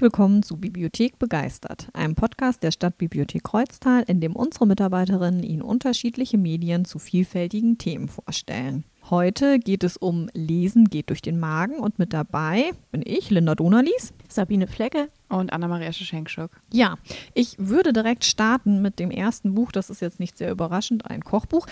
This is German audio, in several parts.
Herzlich willkommen zu Bibliothek begeistert, einem Podcast der Stadtbibliothek Kreuztal, in dem unsere Mitarbeiterinnen Ihnen unterschiedliche Medien zu vielfältigen Themen vorstellen. Heute geht es um Lesen geht durch den Magen und mit dabei bin ich, Linda Donalies, Sabine Flecke und Anna-Maria Schenkschuk. Ja, ich würde direkt starten mit dem ersten Buch. Das ist jetzt nicht sehr überraschend, ein Kochbuch.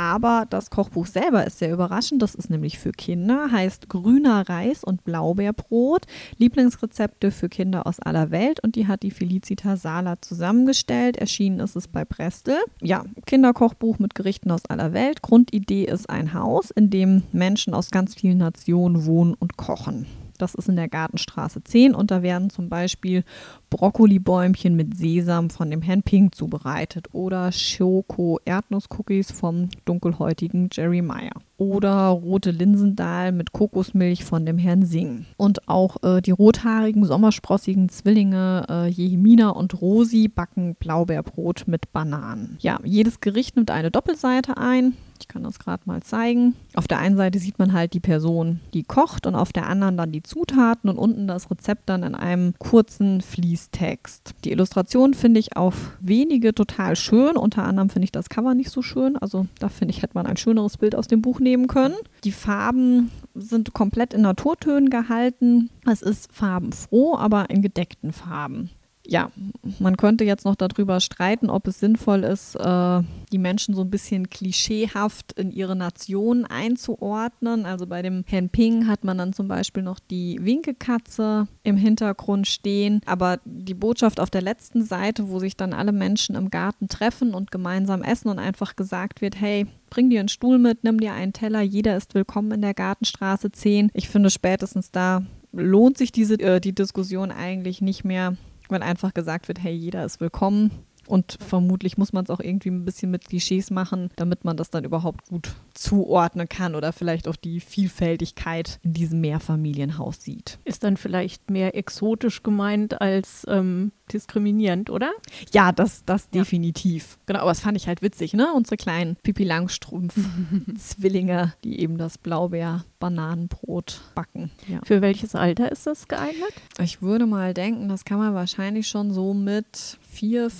Aber das Kochbuch selber ist sehr überraschend. Das ist nämlich für Kinder, heißt Grüner Reis und Blaubeerbrot. Lieblingsrezepte für Kinder aus aller Welt. Und die hat die Felicita Sala zusammengestellt. Erschienen ist es bei Prestel. Ja, Kinderkochbuch mit Gerichten aus aller Welt. Grundidee ist ein Haus, in dem Menschen aus ganz vielen Nationen wohnen und kochen. Das ist in der Gartenstraße 10 und da werden zum Beispiel Brokkolibäumchen mit Sesam von dem Herrn Pink zubereitet oder Schoko-Erdnusscookies vom dunkelhäutigen Jerry Meyer oder rote Linsendahl mit Kokosmilch von dem Herrn Singh. Und auch äh, die rothaarigen, sommersprossigen Zwillinge äh, Jehemina und Rosi backen Blaubeerbrot mit Bananen. Ja, jedes Gericht nimmt eine Doppelseite ein. Kann das gerade mal zeigen. Auf der einen Seite sieht man halt die Person, die kocht und auf der anderen dann die Zutaten und unten das Rezept dann in einem kurzen Fließtext. Die Illustration finde ich auf wenige total schön. Unter anderem finde ich das Cover nicht so schön. Also da finde ich, hätte man ein schöneres Bild aus dem Buch nehmen können. Die Farben sind komplett in Naturtönen gehalten. Es ist farbenfroh, aber in gedeckten Farben ja, man könnte jetzt noch darüber streiten, ob es sinnvoll ist, äh, die Menschen so ein bisschen klischeehaft in ihre Nation einzuordnen. Also bei dem Herrn Ping hat man dann zum Beispiel noch die Winkekatze im Hintergrund stehen. Aber die Botschaft auf der letzten Seite, wo sich dann alle Menschen im Garten treffen und gemeinsam essen und einfach gesagt wird, hey, bring dir einen Stuhl mit, nimm dir einen Teller, jeder ist willkommen in der Gartenstraße 10. Ich finde spätestens da lohnt sich diese äh, die Diskussion eigentlich nicht mehr wenn einfach gesagt wird, hey, jeder ist willkommen. Und vermutlich muss man es auch irgendwie ein bisschen mit Klischees machen, damit man das dann überhaupt gut zuordnen kann oder vielleicht auch die Vielfältigkeit in diesem Mehrfamilienhaus sieht. Ist dann vielleicht mehr exotisch gemeint als ähm, diskriminierend, oder? Ja, das, das ja. definitiv. Genau, aber das fand ich halt witzig, ne? Unsere kleinen Pipi Langstrumpf-Zwillinge, die eben das Blaubeer-Bananenbrot backen. Ja. Für welches Alter ist das geeignet? Ich würde mal denken, das kann man wahrscheinlich schon so mit vier,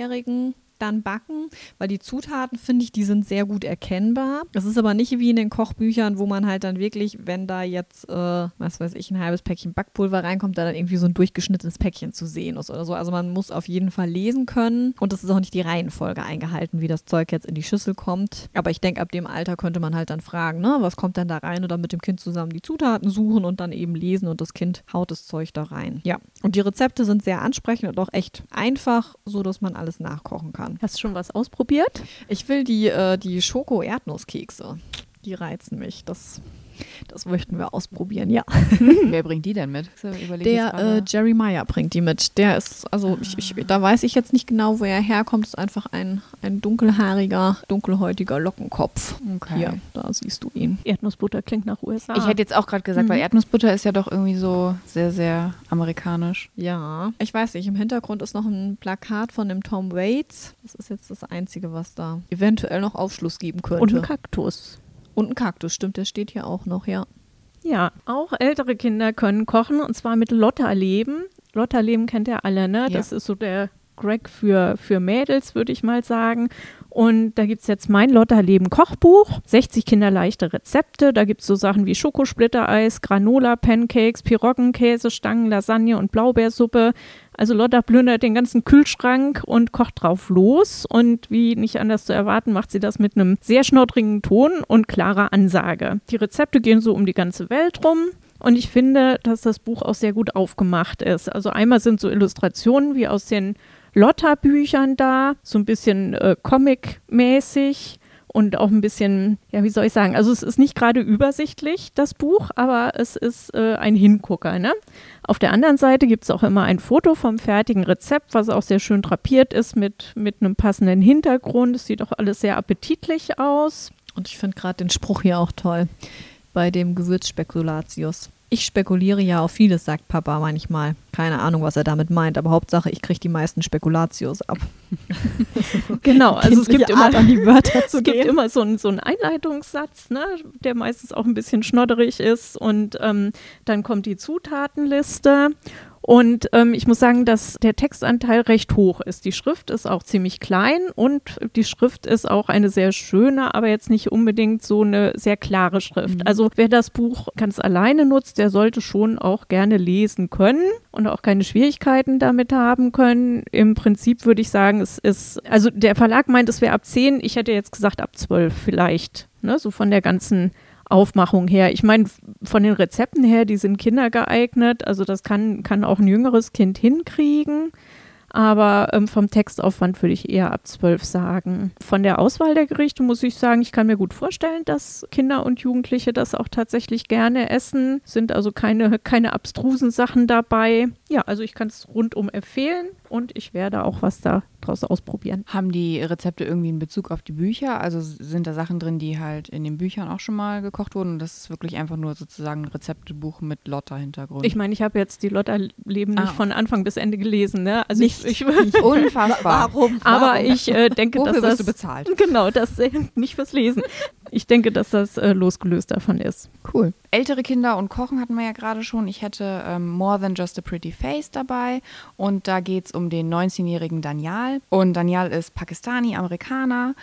fünfjährigen dann backen, weil die Zutaten, finde ich, die sind sehr gut erkennbar. Das ist aber nicht wie in den Kochbüchern, wo man halt dann wirklich, wenn da jetzt, äh, was weiß ich, ein halbes Päckchen Backpulver reinkommt, da dann irgendwie so ein durchgeschnittenes Päckchen zu sehen ist oder so. Also man muss auf jeden Fall lesen können und es ist auch nicht die Reihenfolge eingehalten, wie das Zeug jetzt in die Schüssel kommt. Aber ich denke, ab dem Alter könnte man halt dann fragen, ne, was kommt denn da rein oder mit dem Kind zusammen die Zutaten suchen und dann eben lesen und das Kind haut das Zeug da rein. Ja, und die Rezepte sind sehr ansprechend und auch echt einfach, so dass man alles nachkochen kann. Hast du schon was ausprobiert? Ich will die, äh, die Schoko-Erdnusskekse. Die reizen mich. Das das möchten wir ausprobieren, ja. Wer bringt die denn mit? Der äh, Jerry Meyer bringt die mit. Der ist, also ich, ich, da weiß ich jetzt nicht genau, wo er herkommt. Das ist einfach ein, ein dunkelhaariger, dunkelhäutiger Lockenkopf. Okay. Hier, da siehst du ihn. Erdnussbutter klingt nach USA. Ich hätte jetzt auch gerade gesagt, mhm. weil Erdnussbutter ist ja doch irgendwie so sehr, sehr amerikanisch. Ja, ich weiß nicht. Im Hintergrund ist noch ein Plakat von dem Tom Waits. Das ist jetzt das Einzige, was da eventuell noch Aufschluss geben könnte. Und ein Kaktus. Und ein Kaktus, stimmt, der steht hier auch noch, ja. Ja, auch ältere Kinder können kochen und zwar mit Lotterleben. Lotterleben kennt ihr alle, ne? Ja. Das ist so der Greg für, für Mädels, würde ich mal sagen. Und da gibt es jetzt mein Lotterleben Kochbuch, 60 kinderleichte Rezepte. Da gibt es so Sachen wie Schokosplittereis, Granola, Pancakes, Piroggen, Käsestangen, Lasagne und Blaubeersuppe. Also Lotta plündert den ganzen Kühlschrank und kocht drauf los. Und wie nicht anders zu erwarten, macht sie das mit einem sehr schnoddrigen Ton und klarer Ansage. Die Rezepte gehen so um die ganze Welt rum. Und ich finde, dass das Buch auch sehr gut aufgemacht ist. Also einmal sind so Illustrationen wie aus den Lotta-Büchern da, so ein bisschen äh, Comic-mäßig und auch ein bisschen, ja, wie soll ich sagen, also es ist nicht gerade übersichtlich, das Buch, aber es ist äh, ein Hingucker. Ne? Auf der anderen Seite gibt es auch immer ein Foto vom fertigen Rezept, was auch sehr schön drapiert ist mit, mit einem passenden Hintergrund. Es sieht auch alles sehr appetitlich aus. Und ich finde gerade den Spruch hier auch toll bei dem Gewürzspekulatius. Ich spekuliere ja auf vieles, sagt Papa manchmal. Keine Ahnung, was er damit meint, aber Hauptsache, ich kriege die meisten Spekulatius ab. genau, also es gibt immer, an die Wörter zu es gibt immer so einen, so einen Einleitungssatz, ne, der meistens auch ein bisschen schnodderig ist und ähm, dann kommt die Zutatenliste Und ähm, ich muss sagen, dass der Textanteil recht hoch ist. Die Schrift ist auch ziemlich klein und die Schrift ist auch eine sehr schöne, aber jetzt nicht unbedingt so eine sehr klare Schrift. Mhm. Also wer das Buch ganz alleine nutzt, der sollte schon auch gerne lesen können und auch keine Schwierigkeiten damit haben können. Im Prinzip würde ich sagen, es ist, also der Verlag meint, es wäre ab 10, ich hätte jetzt gesagt ab 12 vielleicht, ne, so von der ganzen Aufmachung her. Ich meine, von den Rezepten her, die sind kindergeeignet. Also das kann, kann auch ein jüngeres Kind hinkriegen. Aber ähm, vom Textaufwand würde ich eher ab zwölf sagen. Von der Auswahl der Gerichte muss ich sagen, ich kann mir gut vorstellen, dass Kinder und Jugendliche das auch tatsächlich gerne essen. Sind also keine, keine abstrusen Sachen dabei. Ja, also ich kann es rundum empfehlen und ich werde auch was da draus ausprobieren. Haben die Rezepte irgendwie einen Bezug auf die Bücher? Also sind da Sachen drin, die halt in den Büchern auch schon mal gekocht wurden? Und das ist wirklich einfach nur sozusagen ein Rezeptebuch mit Lotta-Hintergrund. Ich meine, ich habe jetzt die Lotta-Leben nicht ah. von Anfang bis Ende gelesen. Ne? Also nicht, ich, ich unfassbar. Warum? Aber ich äh, denke, Wofür dass das du bezahlt? Genau, das äh, nicht fürs Lesen. Ich denke, dass das äh, losgelöst davon ist. Cool. Ältere Kinder und Kochen hatten wir ja gerade schon. Ich hätte ähm, More Than Just a Pretty Face dabei. Und da geht es um den 19-jährigen Daniel. Und Daniel ist Pakistani, Amerikaner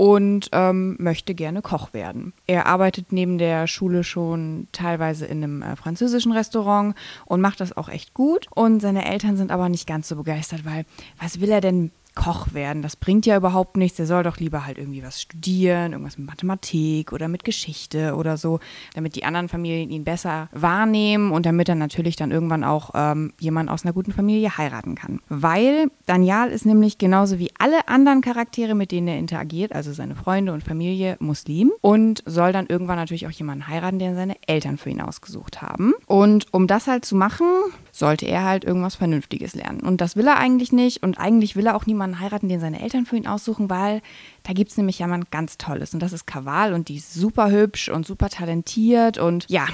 und ähm, möchte gerne Koch werden. Er arbeitet neben der Schule schon teilweise in einem äh, französischen Restaurant und macht das auch echt gut. Und seine Eltern sind aber nicht ganz so begeistert, weil was will er denn Koch werden. Das bringt ja überhaupt nichts. Er soll doch lieber halt irgendwie was studieren, irgendwas mit Mathematik oder mit Geschichte oder so, damit die anderen Familien ihn besser wahrnehmen und damit er natürlich dann irgendwann auch ähm, jemand aus einer guten Familie heiraten kann. Weil Daniel ist nämlich genauso wie alle anderen Charaktere, mit denen er interagiert, also seine Freunde und Familie, Muslim und soll dann irgendwann natürlich auch jemanden heiraten, den seine Eltern für ihn ausgesucht haben. Und um das halt zu machen, sollte er halt irgendwas Vernünftiges lernen. Und das will er eigentlich nicht. Und eigentlich will er auch niemanden heiraten, den seine Eltern für ihn aussuchen, weil da gibt es nämlich jemand ganz Tolles. Und das ist Kaval. Und die ist super hübsch und super talentiert. Und ja,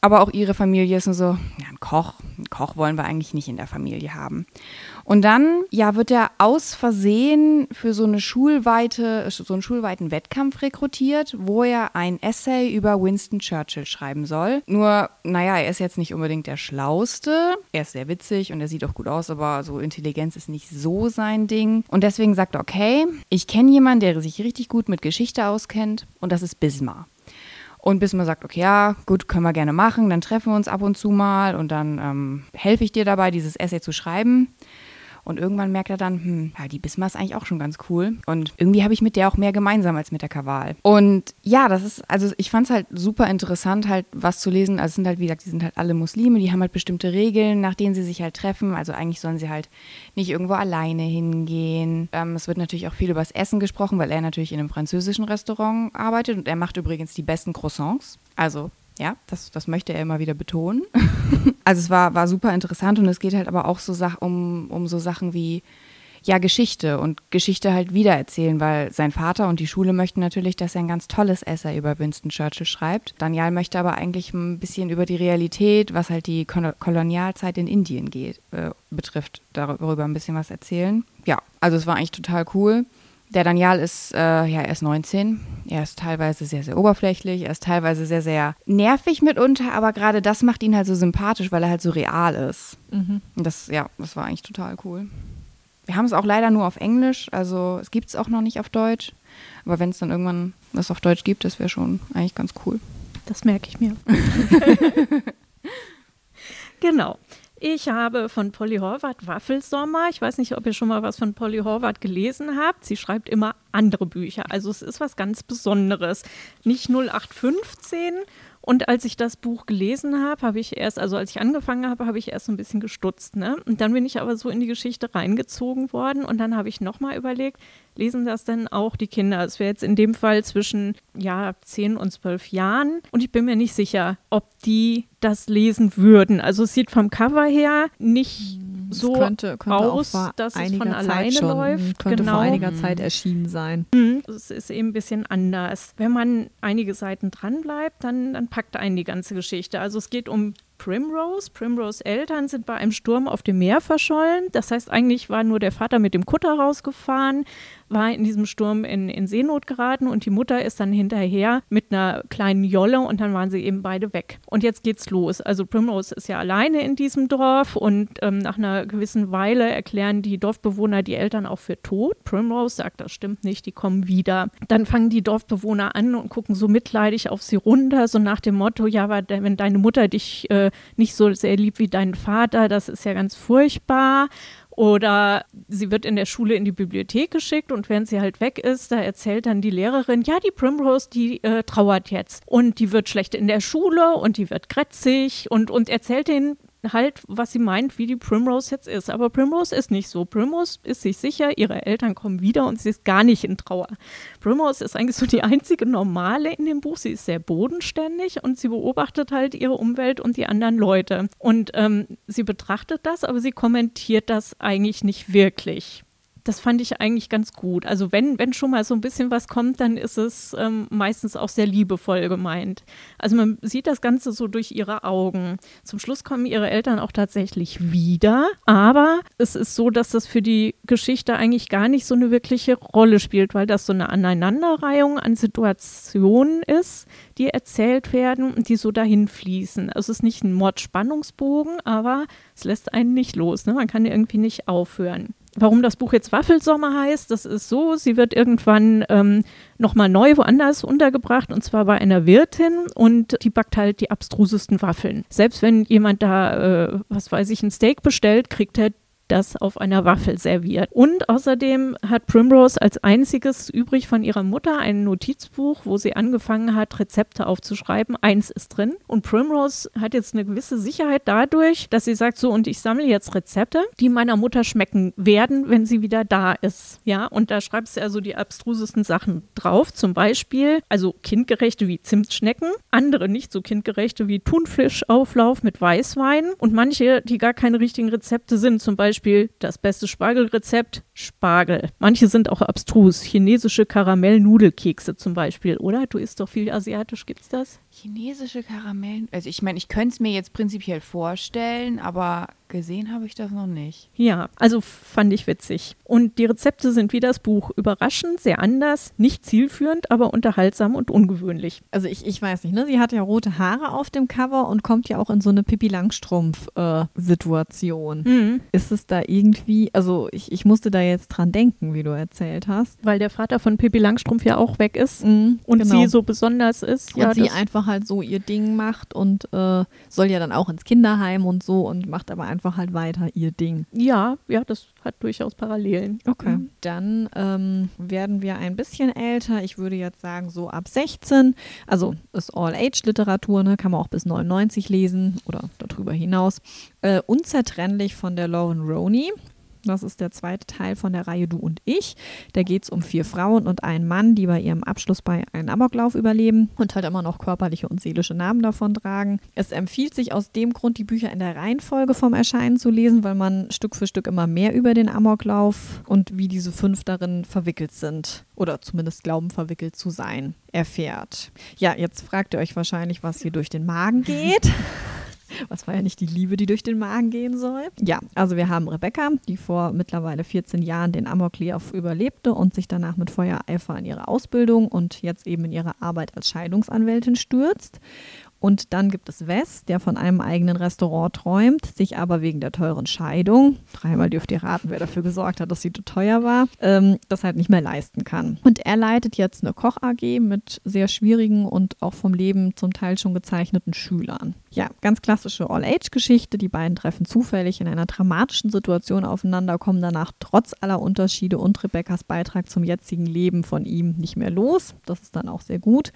aber auch ihre Familie ist nur so, ja, ein Koch, einen Koch wollen wir eigentlich nicht in der Familie haben. Und dann, ja, wird er aus Versehen für so eine schulweite, so einen schulweiten Wettkampf rekrutiert, wo er ein Essay über Winston Churchill schreiben soll. Nur, naja, er ist jetzt nicht unbedingt der Schlauste. Er ist sehr witzig und er sieht auch gut aus, aber so Intelligenz ist nicht so sein Ding. Und deswegen sagt er, okay, ich kenne jemanden, der sich richtig gut mit Geschichte auskennt und das ist Bismar. Und bis man sagt, okay, ja, gut, können wir gerne machen, dann treffen wir uns ab und zu mal und dann ähm, helfe ich dir dabei, dieses Essay zu schreiben. Und irgendwann merkt er dann, hm, ja, die Bismarck ist eigentlich auch schon ganz cool. Und irgendwie habe ich mit der auch mehr gemeinsam als mit der Kaval. Und ja, das ist, also ich fand es halt super interessant, halt was zu lesen. Also es sind halt, wie gesagt, die sind halt alle Muslime, die haben halt bestimmte Regeln, nach denen sie sich halt treffen. Also eigentlich sollen sie halt nicht irgendwo alleine hingehen. Ähm, es wird natürlich auch viel über das Essen gesprochen, weil er natürlich in einem französischen Restaurant arbeitet und er macht übrigens die besten Croissants. Also ja, das, das möchte er immer wieder betonen. also es war, war super interessant und es geht halt aber auch so um, um so Sachen wie ja, Geschichte und Geschichte halt wiedererzählen, weil sein Vater und die Schule möchten natürlich, dass er ein ganz tolles Essay über Winston Churchill schreibt. Daniel möchte aber eigentlich ein bisschen über die Realität, was halt die Kolonialzeit in Indien geht, äh, betrifft, darüber ein bisschen was erzählen. Ja, also es war eigentlich total cool. Der Daniel ist, äh, ja, er ist 19. Er ist teilweise sehr, sehr oberflächlich. Er ist teilweise sehr, sehr nervig mitunter, aber gerade das macht ihn halt so sympathisch, weil er halt so real ist. Mhm. Das, ja, das war eigentlich total cool. Wir haben es auch leider nur auf Englisch, also es gibt es auch noch nicht auf Deutsch. Aber wenn es dann irgendwann das auf Deutsch gibt, das wäre schon eigentlich ganz cool. Das merke ich mir. genau. Ich habe von Polly Horvath Waffelsommer. Ich weiß nicht, ob ihr schon mal was von Polly Horvath gelesen habt. Sie schreibt immer andere Bücher. Also es ist was ganz Besonderes. Nicht 0815 und als ich das Buch gelesen habe, habe ich erst, also als ich angefangen habe, habe ich erst so ein bisschen gestutzt. Ne? Und dann bin ich aber so in die Geschichte reingezogen worden und dann habe ich nochmal überlegt, lesen das denn auch die Kinder? Es wäre jetzt in dem Fall zwischen ja, 10 und 12 Jahren und ich bin mir nicht sicher, ob die das lesen würden. Also es sieht vom Cover her nicht so könnte, könnte aus, dass es von alleine schon, läuft. Könnte genau. vor einiger Zeit erschienen sein. Mhm. Es ist eben ein bisschen anders. Wenn man einige Seiten dranbleibt, dann, dann packt einen die ganze Geschichte. Also es geht um Primrose. Primrose Eltern sind bei einem Sturm auf dem Meer verschollen. Das heißt, eigentlich war nur der Vater mit dem Kutter rausgefahren, war in diesem Sturm in, in Seenot geraten und die Mutter ist dann hinterher mit einer kleinen Jolle und dann waren sie eben beide weg. Und jetzt geht's los. Also Primrose ist ja alleine in diesem Dorf und ähm, nach einer gewissen Weile erklären die Dorfbewohner die Eltern auch für tot. Primrose sagt, das stimmt nicht, die kommen wieder. Dann fangen die Dorfbewohner an und gucken so mitleidig auf sie runter, so nach dem Motto, ja, aber wenn deine Mutter dich äh, nicht so sehr liebt wie dein Vater, das ist ja ganz furchtbar. Oder sie wird in der Schule in die Bibliothek geschickt und während sie halt weg ist, da erzählt dann die Lehrerin, ja, die Primrose, die äh, trauert jetzt. Und die wird schlecht in der Schule und die wird grätzig und, und erzählt denen halt, was sie meint, wie die Primrose jetzt ist. Aber Primrose ist nicht so. Primrose ist sich sicher, ihre Eltern kommen wieder und sie ist gar nicht in Trauer. Primrose ist eigentlich so die einzige normale in dem Buch. Sie ist sehr bodenständig und sie beobachtet halt ihre Umwelt und die anderen Leute. Und ähm, sie betrachtet das, aber sie kommentiert das eigentlich nicht wirklich das fand ich eigentlich ganz gut. Also wenn, wenn schon mal so ein bisschen was kommt, dann ist es ähm, meistens auch sehr liebevoll gemeint. Also man sieht das Ganze so durch ihre Augen. Zum Schluss kommen ihre Eltern auch tatsächlich wieder, aber es ist so, dass das für die Geschichte eigentlich gar nicht so eine wirkliche Rolle spielt, weil das so eine Aneinanderreihung an Situationen ist, die erzählt werden und die so dahin fließen. Also es ist nicht ein Mordspannungsbogen, aber es lässt einen nicht los. Ne? Man kann irgendwie nicht aufhören warum das Buch jetzt Waffelsommer heißt, das ist so, sie wird irgendwann ähm, nochmal neu woanders untergebracht und zwar bei einer Wirtin und die backt halt die abstrusesten Waffeln. Selbst wenn jemand da, äh, was weiß ich, ein Steak bestellt, kriegt er das auf einer Waffel serviert. Und außerdem hat Primrose als einziges übrig von ihrer Mutter ein Notizbuch, wo sie angefangen hat, Rezepte aufzuschreiben. Eins ist drin. Und Primrose hat jetzt eine gewisse Sicherheit dadurch, dass sie sagt, so, und ich sammle jetzt Rezepte, die meiner Mutter schmecken werden, wenn sie wieder da ist. Ja, und da schreibt sie also die abstrusesten Sachen drauf. Zum Beispiel, also kindgerechte wie Zimtschnecken, andere nicht so kindgerechte wie Thunfischauflauf mit Weißwein und manche, die gar keine richtigen Rezepte sind, zum Beispiel Beispiel das beste Spargelrezept, Spargel. Manche sind auch abstrus. Chinesische Karamellnudelkekse zum Beispiel, oder? Du isst doch viel asiatisch, gibt's das? Chinesische Karamellen. Also ich meine, ich könnte es mir jetzt prinzipiell vorstellen, aber gesehen habe ich das noch nicht. Ja, also fand ich witzig. Und die Rezepte sind wie das Buch überraschend, sehr anders, nicht zielführend, aber unterhaltsam und ungewöhnlich. Also ich, ich weiß nicht, ne? Sie hat ja rote Haare auf dem Cover und kommt ja auch in so eine Pippi Langstrumpf-Situation. Äh, mhm. Ist es da irgendwie, also ich, ich musste da jetzt dran denken, wie du erzählt hast. Weil der Vater von Pippi Langstrumpf ja auch weg ist mhm, und genau. sie so besonders ist. Und ja, sie einfach halt so ihr Ding macht und äh, soll ja dann auch ins Kinderheim und so und macht aber einfach halt weiter ihr Ding. Ja, ja, das hat durchaus Parallelen. Okay. Mhm. Dann ähm, werden wir ein bisschen älter. Ich würde jetzt sagen, so ab 16. Also ist All-Age-Literatur, ne? kann man auch bis 99 lesen oder darüber hinaus. Äh, unzertrennlich von der Lauren Roney. Das ist der zweite Teil von der Reihe Du und ich. Da geht es um vier Frauen und einen Mann, die bei ihrem Abschluss bei einem Amoklauf überleben und halt immer noch körperliche und seelische Namen davon tragen. Es empfiehlt sich aus dem Grund, die Bücher in der Reihenfolge vom Erscheinen zu lesen, weil man Stück für Stück immer mehr über den Amoklauf und wie diese fünf darin verwickelt sind oder zumindest glauben verwickelt zu sein, erfährt. Ja, jetzt fragt ihr euch wahrscheinlich, was hier durch den Magen geht. Was war ja nicht die Liebe, die durch den Magen gehen soll. Ja, also wir haben Rebecca, die vor mittlerweile 14 Jahren den Amoklauf überlebte und sich danach mit Feuereifer in ihre Ausbildung und jetzt eben in ihre Arbeit als Scheidungsanwältin stürzt. Und dann gibt es Wes, der von einem eigenen Restaurant träumt, sich aber wegen der teuren Scheidung, dreimal dürft ihr raten, wer dafür gesorgt hat, dass sie zu teuer war, ähm, das halt nicht mehr leisten kann. Und er leitet jetzt eine Koch-AG mit sehr schwierigen und auch vom Leben zum Teil schon gezeichneten Schülern. Ja, ganz klassische All-Age-Geschichte. Die beiden treffen zufällig in einer dramatischen Situation aufeinander, kommen danach trotz aller Unterschiede und Rebecca's Beitrag zum jetzigen Leben von ihm nicht mehr los. Das ist dann auch sehr gut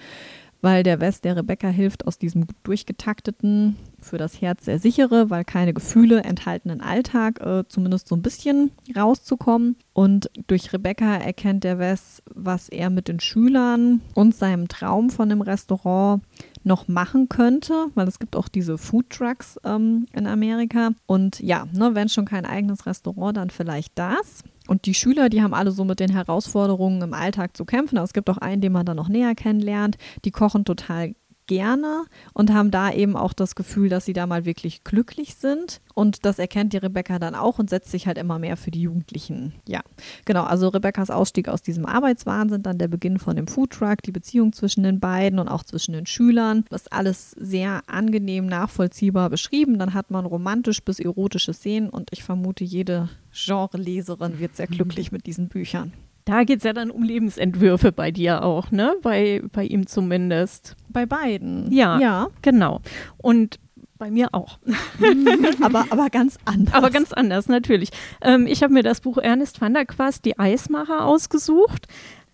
weil der West der Rebecca hilft, aus diesem durchgetakteten, für das Herz sehr sichere, weil keine Gefühle enthaltenen Alltag äh, zumindest so ein bisschen rauszukommen. Und durch Rebecca erkennt der West, was er mit den Schülern und seinem Traum von dem Restaurant noch machen könnte, weil es gibt auch diese Food Trucks ähm, in Amerika. Und ja, ne, wenn schon kein eigenes Restaurant, dann vielleicht das. Und die Schüler, die haben alle so mit den Herausforderungen im Alltag zu kämpfen. Aber es gibt auch einen, den man dann noch näher kennenlernt. Die kochen total gerne und haben da eben auch das Gefühl, dass sie da mal wirklich glücklich sind. Und das erkennt die Rebecca dann auch und setzt sich halt immer mehr für die Jugendlichen. Ja, genau. Also Rebeccas Ausstieg aus diesem Arbeitswahnsinn, dann der Beginn von dem Foodtruck, die Beziehung zwischen den beiden und auch zwischen den Schülern. Das ist alles sehr angenehm nachvollziehbar beschrieben. Dann hat man romantisch bis erotische Szenen und ich vermute, jede Genreleserin wird sehr glücklich mit diesen Büchern. Da geht es ja dann um Lebensentwürfe bei dir auch, ne? Bei, bei ihm zumindest. Bei beiden. Ja, ja. genau. Und bei mir auch. aber, aber ganz anders. Aber ganz anders, natürlich. Ähm, ich habe mir das Buch Ernest van der Quast, Die Eismacher, ausgesucht.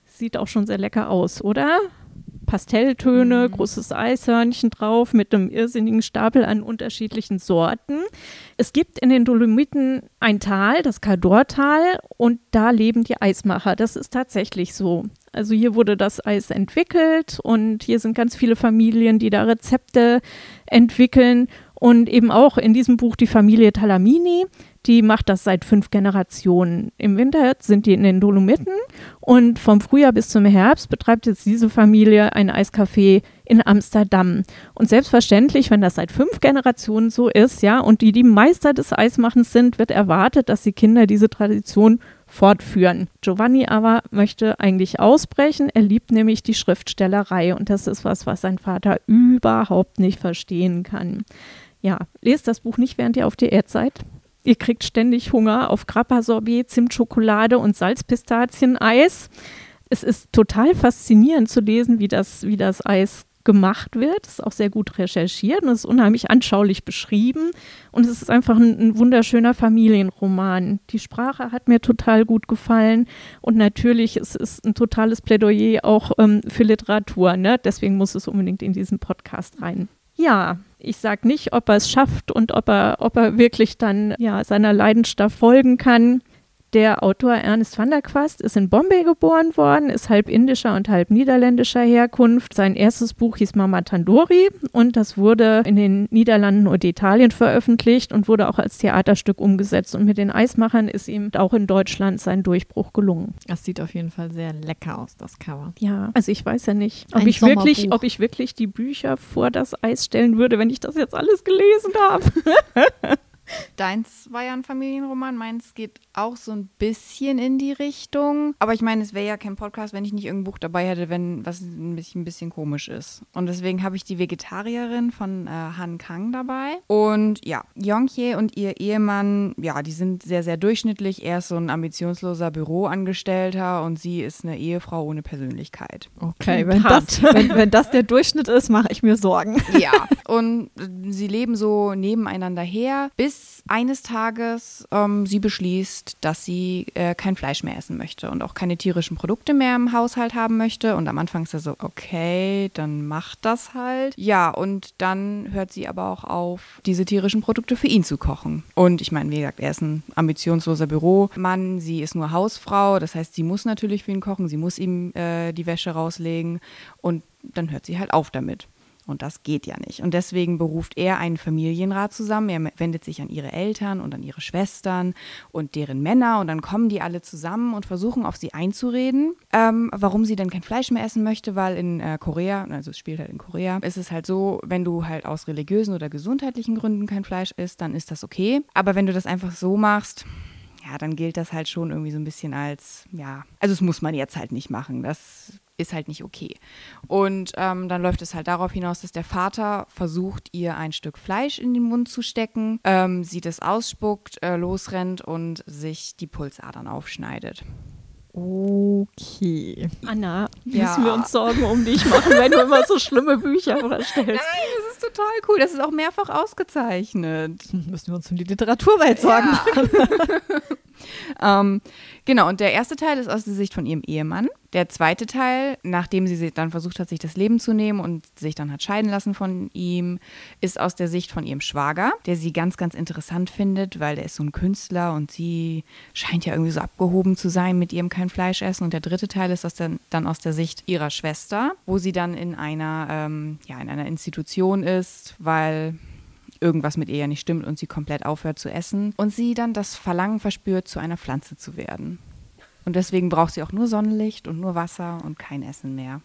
Sieht auch schon sehr lecker aus, oder? Pastelltöne, mhm. großes Eishörnchen drauf mit einem irrsinnigen Stapel an unterschiedlichen Sorten. Es gibt in den Dolomiten ein Tal, das Cadortal, und da leben die Eismacher. Das ist tatsächlich so. Also hier wurde das Eis entwickelt und hier sind ganz viele Familien, die da Rezepte entwickeln. Und eben auch in diesem Buch die Familie Talamini, die macht das seit fünf Generationen. Im Winter sind die in den Dolomiten und vom Frühjahr bis zum Herbst betreibt jetzt diese Familie ein Eiscafé in Amsterdam. Und selbstverständlich, wenn das seit fünf Generationen so ist, ja, und die die Meister des Eismachens sind, wird erwartet, dass die Kinder diese Tradition fortführen. Giovanni aber möchte eigentlich ausbrechen. Er liebt nämlich die Schriftstellerei und das ist was, was sein Vater überhaupt nicht verstehen kann. Ja, lest das Buch nicht während ihr auf Diät seid. Ihr kriegt ständig Hunger auf Grappa-Sorbet, Zimtschokolade und Salzpistazieneis. Es ist total faszinierend zu lesen, wie das, wie das Eis gemacht wird. Es ist auch sehr gut recherchiert und es ist unheimlich anschaulich beschrieben. Und es ist einfach ein, ein, wunderschöner Familienroman. Die Sprache hat mir total gut gefallen. Und natürlich es ist ein totales Plädoyer auch ähm, für Literatur. Ne? Deswegen muss es unbedingt in diesen Podcast rein. Ja, ich sage nicht, ob er es schafft und ob er, ob er wirklich dann ja, seiner Leidenschaft folgen kann. Der Autor Ernest van der Quast ist in Bombay geboren worden, ist halb indischer und halb niederländischer Herkunft. Sein erstes Buch hieß Mama Tandori und das wurde in den Niederlanden und Italien veröffentlicht und wurde auch als Theaterstück umgesetzt. Und mit den Eismachern ist ihm auch in Deutschland sein Durchbruch gelungen. Das sieht auf jeden Fall sehr lecker aus, das Cover. Ja, also ich weiß ja nicht, ob, ich wirklich, ob ich wirklich die Bücher vor das Eis stellen würde, wenn ich das jetzt alles gelesen habe. Deins war ja ein Familienroman, meins geht auch so ein bisschen in die Richtung. Aber ich meine, es wäre ja kein Podcast, wenn ich nicht irgendein Buch dabei hätte, wenn was ein bisschen, ein bisschen komisch ist. Und deswegen habe ich die Vegetarierin von äh, Han Kang dabei. Und ja, Yongche und ihr Ehemann, ja, die sind sehr, sehr durchschnittlich. Er ist so ein ambitionsloser Büroangestellter und sie ist eine Ehefrau ohne Persönlichkeit. Okay, wenn das, wenn, wenn das der Durchschnitt ist, mache ich mir Sorgen. Ja, und sie leben so nebeneinander her, bis eines Tages ähm, sie beschließt, dass sie äh, kein Fleisch mehr essen möchte und auch keine tierischen Produkte mehr im Haushalt haben möchte. Und am Anfang ist er so, okay, dann macht das halt. Ja, und dann hört sie aber auch auf, diese tierischen Produkte für ihn zu kochen. Und ich meine, wie gesagt, er ist ein ambitionsloser Büromann, sie ist nur Hausfrau, das heißt, sie muss natürlich für ihn kochen, sie muss ihm äh, die Wäsche rauslegen und dann hört sie halt auf damit. Und das geht ja nicht. Und deswegen beruft er einen Familienrat zusammen. Er wendet sich an ihre Eltern und an ihre Schwestern und deren Männer. Und dann kommen die alle zusammen und versuchen auf sie einzureden, ähm, warum sie denn kein Fleisch mehr essen möchte, weil in äh, Korea, also es spielt halt in Korea, ist es halt so, wenn du halt aus religiösen oder gesundheitlichen Gründen kein Fleisch isst, dann ist das okay. Aber wenn du das einfach so machst, ja, dann gilt das halt schon irgendwie so ein bisschen als, ja, also es muss man jetzt halt nicht machen. Das ist halt nicht okay. Und ähm, dann läuft es halt darauf hinaus, dass der Vater versucht, ihr ein Stück Fleisch in den Mund zu stecken, ähm, sie das ausspuckt, äh, losrennt und sich die Pulsadern aufschneidet. Okay. Anna, ja. müssen wir uns Sorgen um dich machen, wenn du immer so schlimme Bücher vorstellst. Nein, das ist total cool. Das ist auch mehrfach ausgezeichnet. Müssen wir uns um die Literaturwelt sorgen. Ja. ähm, genau, und der erste Teil ist aus der Sicht von ihrem Ehemann. Der zweite Teil, nachdem sie dann versucht hat, sich das Leben zu nehmen und sich dann hat scheiden lassen von ihm, ist aus der Sicht von ihrem Schwager, der sie ganz, ganz interessant findet, weil der ist so ein Künstler und sie scheint ja irgendwie so abgehoben zu sein mit ihrem kein Fleisch essen. Und der dritte Teil ist aus der, dann aus der Sicht ihrer Schwester, wo sie dann in einer, ähm, ja, in einer Institution ist, weil irgendwas mit ihr ja nicht stimmt und sie komplett aufhört zu essen und sie dann das Verlangen verspürt, zu einer Pflanze zu werden. Und deswegen braucht sie auch nur Sonnenlicht und nur Wasser und kein Essen mehr.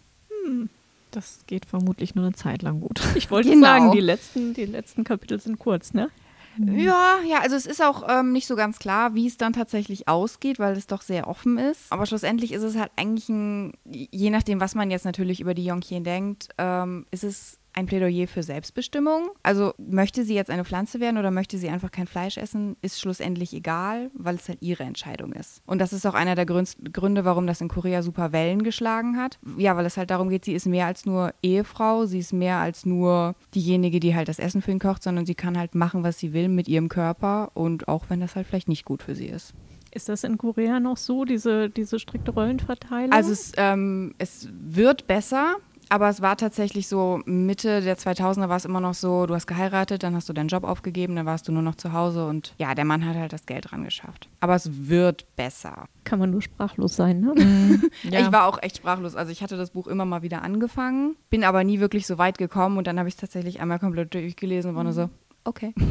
Hm. Das geht vermutlich nur eine Zeit lang gut. Ich wollte Genau. sagen, die letzten, die letzten Kapitel sind kurz, ne? Ja, ja, also es ist auch ähm, nicht so ganz klar, wie es dann tatsächlich ausgeht, weil es doch sehr offen ist. Aber schlussendlich ist es halt eigentlich ein, je nachdem, was man jetzt natürlich über die Yonkien denkt, ähm, ist es ein Plädoyer für Selbstbestimmung. Also möchte sie jetzt eine Pflanze werden oder möchte sie einfach kein Fleisch essen, ist schlussendlich egal, weil es halt ihre Entscheidung ist. Und das ist auch einer der Gründe, warum das in Korea super Wellen geschlagen hat. Ja, weil es halt darum geht, sie ist mehr als nur Ehefrau, sie ist mehr als nur diejenige, die halt das Essen für ihn kocht, sondern sie kann halt machen, was sie will mit ihrem Körper und auch wenn das halt vielleicht nicht gut für sie ist. Ist das in Korea noch so, diese, diese strikte Rollenverteilung? Also es, ähm, es wird besser, aber es war tatsächlich so, Mitte der 2000er war es immer noch so, du hast geheiratet, dann hast du deinen Job aufgegeben, dann warst du nur noch zu Hause und ja, der Mann hat halt das Geld dran geschafft. Aber es wird besser. Kann man nur sprachlos sein, ne? Ich war auch echt sprachlos. Also ich hatte das Buch immer mal wieder angefangen, bin aber nie wirklich so weit gekommen und dann habe ich es tatsächlich einmal komplett durchgelesen und war nur so, okay.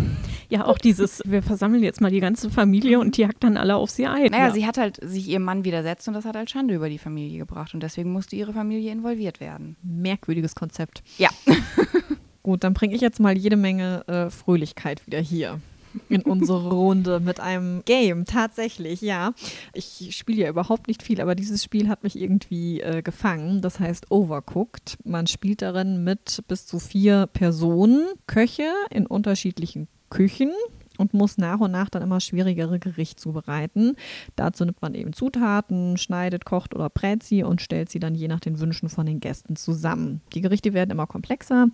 Ja, auch dieses, wir versammeln jetzt mal die ganze Familie und die jagt dann alle auf sie ein. Naja, ja. sie hat halt sich ihrem Mann widersetzt und das hat halt Schande über die Familie gebracht und deswegen musste ihre Familie involviert werden. Merkwürdiges Konzept. Ja. Gut, dann bringe ich jetzt mal jede Menge äh, Fröhlichkeit wieder hier in unsere Runde mit einem Game. Tatsächlich, ja. Ich spiele ja überhaupt nicht viel, aber dieses Spiel hat mich irgendwie äh, gefangen. Das heißt Overcooked. Man spielt darin mit bis zu vier Personen, Köche in unterschiedlichen Küchen und muss nach und nach dann immer schwierigere Gerichte zubereiten. Dazu nimmt man eben Zutaten, schneidet, kocht oder brät sie und stellt sie dann je nach den Wünschen von den Gästen zusammen. Die Gerichte werden immer komplexer.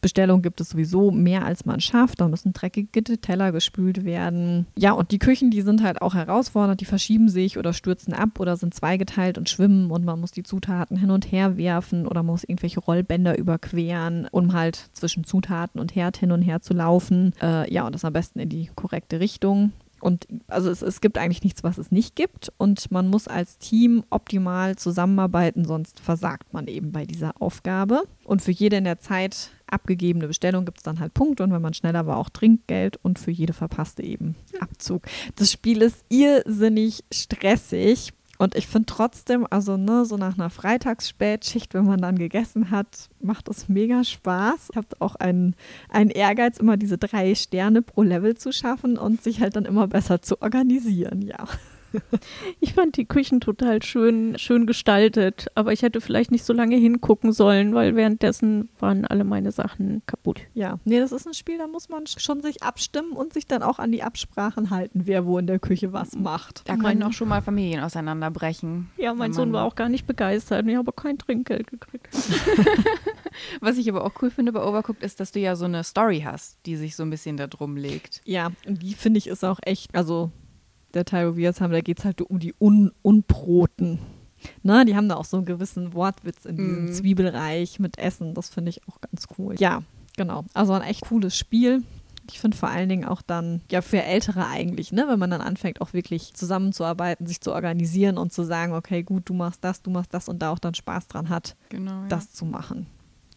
Bestellung gibt es sowieso mehr als man schafft. Da müssen dreckige Teller gespült werden. Ja, und die Küchen, die sind halt auch herausfordernd. Die verschieben sich oder stürzen ab oder sind zweigeteilt und schwimmen und man muss die Zutaten hin und her werfen oder muss irgendwelche Rollbänder überqueren, um halt zwischen Zutaten und Herd hin und her zu laufen. Äh, ja, und das am besten in die korrekte Richtung. Und also es, es gibt eigentlich nichts, was es nicht gibt. Und man muss als Team optimal zusammenarbeiten, sonst versagt man eben bei dieser Aufgabe. Und für jede in der Zeit abgegebene Bestellung gibt es dann halt Punkte und wenn man schneller war, auch Trinkgeld und für jede verpasste eben Abzug. Das Spiel ist irrsinnig stressig. Und ich finde trotzdem, also ne, so nach einer Freitagsspätschicht, wenn man dann gegessen hat, macht es mega Spaß. Ich habe auch einen, einen Ehrgeiz, immer diese drei Sterne pro Level zu schaffen und sich halt dann immer besser zu organisieren, ja. Ich fand die Küchen total schön, schön gestaltet, aber ich hätte vielleicht nicht so lange hingucken sollen, weil währenddessen waren alle meine Sachen kaputt. Ja, nee, das ist ein Spiel, da muss man schon sich abstimmen und sich dann auch an die Absprachen halten, wer wo in der Küche was macht. Da können auch schon mal Familien auseinanderbrechen. Ja, mein Sohn war auch gar nicht begeistert und ich habe kein Trinkgeld gekriegt. Was ich aber auch cool finde bei Overcooked ist, dass du ja so eine Story hast, die sich so ein bisschen da drum legt. Ja, und die finde ich ist auch echt, also der Teil, wo wir jetzt haben, da geht es halt um die Un Unbroten. Na, die haben da auch so einen gewissen Wortwitz in diesem Mhm. Zwiebelreich mit Essen. Das finde ich auch ganz cool. Ja, genau. Also ein echt cooles Spiel. Ich finde vor allen Dingen auch dann, ja, für Ältere eigentlich, ne, wenn man dann anfängt, auch wirklich zusammenzuarbeiten, sich zu organisieren und zu sagen, okay, gut, du machst das, du machst das und da auch dann Spaß dran hat, Genau. das zu machen.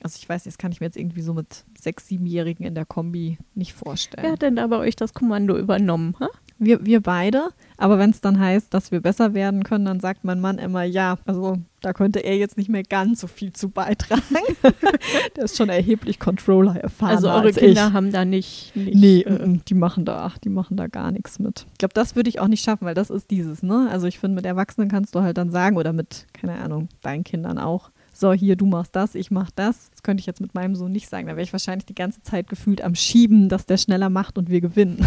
Also ich weiß nicht, das kann ich mir jetzt irgendwie so mit sechs, siebenjährigen in der Kombi nicht vorstellen. Wer hat denn da bei euch das Kommando übernommen? Ha? Wir, wir beide. Aber wenn es dann heißt, dass wir besser werden können, dann sagt mein Mann immer, ja, also da könnte er jetzt nicht mehr ganz so viel zu beitragen. Der ist schon erheblich Controller erfahren. Also eure als Kinder ich. haben da nicht. nicht Nee, äh, mm, die machen da, die machen da gar nichts mit. Ich glaube, das würde ich auch nicht schaffen, weil das ist dieses, ne? Also ich finde, mit Erwachsenen kannst du halt dann sagen, oder mit, keine Ahnung, deinen Kindern auch, so, hier, du machst das, ich mach das. Das könnte ich jetzt mit meinem Sohn nicht sagen. Da wäre ich wahrscheinlich die ganze Zeit gefühlt am Schieben, dass der schneller macht und wir gewinnen.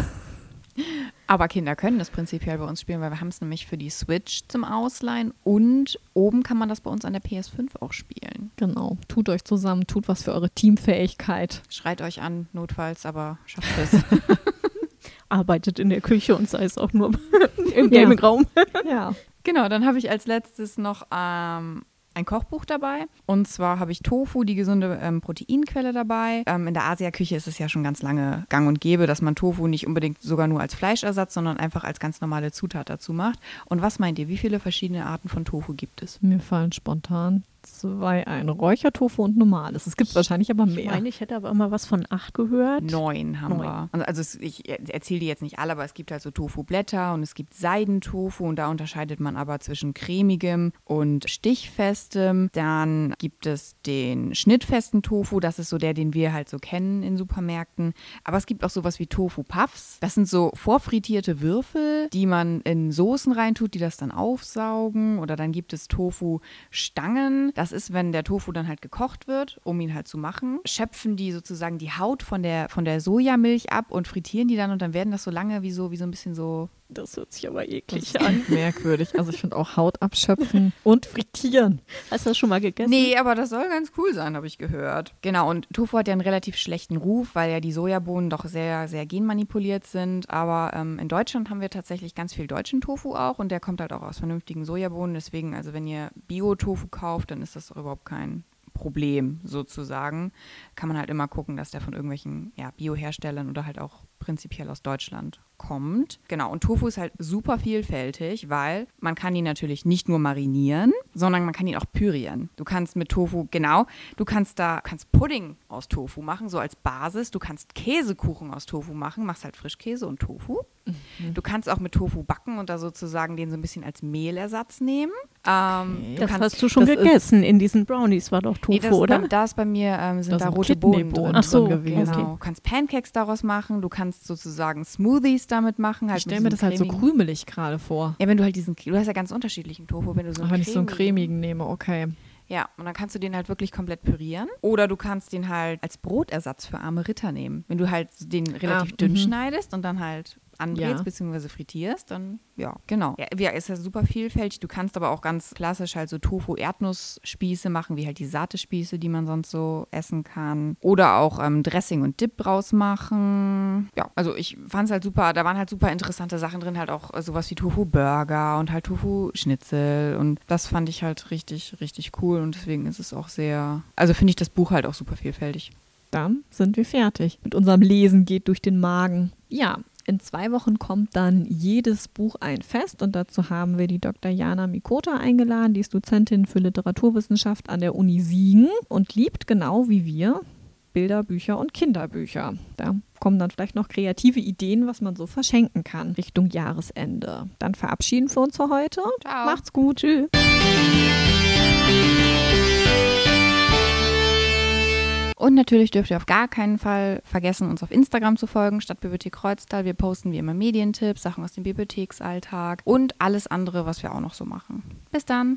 Aber Kinder können das prinzipiell bei uns spielen, weil wir haben es nämlich für die Switch zum Ausleihen und oben kann man das bei uns an der PS5 auch spielen. Genau. Tut euch zusammen, tut was für eure Teamfähigkeit. Schreit euch an, notfalls, aber schafft es. arbeitet in der Küche und sei es auch nur im. Gaming-Raum. Ja. genau, dann habe ich als letztes noch ähm, ein Kochbuch dabei. Und zwar habe ich Tofu, die gesunde ähm, Proteinquelle dabei. Ähm, in der Asiaküche ist es ja schon ganz lange gang und gäbe, dass man Tofu nicht unbedingt sogar nur als Fleischersatz, sondern einfach als ganz normale Zutat dazu macht. Und was meint ihr, wie viele verschiedene Arten von Tofu gibt es? Mir fallen spontan zwei, ein Räuchertofu und normales. Es gibt wahrscheinlich aber mehr. Ich meine, ich hätte aber immer was von acht gehört. Neun haben Neun. wir. Also, ich erzähle die jetzt nicht alle, aber es gibt halt so Tofu-Blätter und es gibt Seidentofu und da unterscheidet man aber zwischen cremigem und stichfestem. Dann gibt es den schnittfesten Tofu, das ist so der, den wir halt so kennen in Supermärkten. Aber es gibt auch sowas wie Tofu-Puffs. Das sind so vorfrittierte Würfel, die man in Soßen reintut, die das dann aufsaugen. Oder dann gibt es Tofu-Stangen. Das ist, wenn der Tofu dann halt gekocht wird, um ihn halt zu machen, schöpfen die sozusagen die Haut von der, von der Sojamilch ab und frittieren die dann und dann werden das so lange wie so, wie so ein bisschen so Das hört sich aber Das eklig ist an. merkwürdig. Also ich finde auch Haut abschöpfen und frittieren. Hast du das schon mal gegessen? Nee, aber das soll ganz cool sein, habe ich gehört. Genau, und Tofu hat ja einen relativ schlechten Ruf, weil ja die Sojabohnen doch sehr, sehr genmanipuliert sind. Aber ähm, in Deutschland haben wir tatsächlich ganz viel deutschen Tofu auch und der kommt halt auch aus vernünftigen Sojabohnen. Deswegen, also wenn ihr Bio-Tofu kauft, dann ist das doch überhaupt kein Problem sozusagen. Kann man halt immer gucken, dass der von irgendwelchen ja, Bio-Herstellern oder halt auch prinzipiell aus Deutschland kommt. Genau, und Tofu ist halt super vielfältig, weil man kann ihn natürlich nicht nur marinieren, sondern man kann ihn auch pürieren. Du kannst mit Tofu, genau, du kannst da, kannst Pudding aus Tofu machen, so als Basis. Du kannst Käsekuchen aus Tofu machen, machst halt Frischkäse und Tofu. Du kannst auch mit Tofu backen und da sozusagen den so ein bisschen als Mehlersatz nehmen. Ähm, Okay. das kannst, hast du schon gegessen. In diesen Brownies war doch Tofu, Nee, das, oder? Da, ist bei mir ähm, sind Da da, rote Bohnen drin. Ach so, drin gewesen. Genau. Du kannst Pancakes daraus machen, du kannst sozusagen Smoothies damit machen. Halt Ich stelle mir das diesem halt so cremigen- krümelig gerade vor. Ja, wenn du halt diesen, du hast ja ganz unterschiedlichen Tofu, wenn du so Aber wenn ich so einen cremigen nehme, okay. Ja, und dann kannst du den halt wirklich komplett pürieren. Oder du kannst den halt als Brotersatz für arme Ritter nehmen. Wenn du halt den relativ Ah, dünn mhm. schneidest und dann halt anbrätst Ja. bzw. frittierst, dann ja, genau. Ja, ja, ist ja super vielfältig. Du kannst aber auch ganz klassisch halt so Tofu-Erdnussspieße machen, wie halt die Sate-Spieße, die man sonst so essen kann. Oder auch ähm, Dressing und Dip draus machen. Ja, also ich fand es halt super. Da waren halt super interessante Sachen drin, halt auch äh, sowas wie Tofu-Burger und halt Tofu-Schnitzel. Und das fand ich halt richtig, richtig cool. Und deswegen ist es auch sehr, also finde ich das Buch halt auch super vielfältig. Dann sind wir fertig. Mit unserem Lesen geht durch den Magen. Ja, in zwei Wochen kommt dann jedes Buch ein Fest und dazu haben wir die Dr. Jana Mikota eingeladen. Die ist Dozentin für Literaturwissenschaft an der Uni Siegen und liebt genau wie wir Bilderbücher und Kinderbücher. Da kommen dann vielleicht noch kreative Ideen, was man so verschenken kann Richtung Jahresende. Dann verabschieden wir uns für heute. Ciao. Macht's gut. Tschüss. Und natürlich dürft ihr auf gar keinen Fall vergessen, uns auf Instagram zu folgen, Stadtbibliothek Kreuztal. Wir posten wie immer Medientipps, Sachen aus dem Bibliotheksalltag und alles andere, was wir auch noch so machen. Bis dann!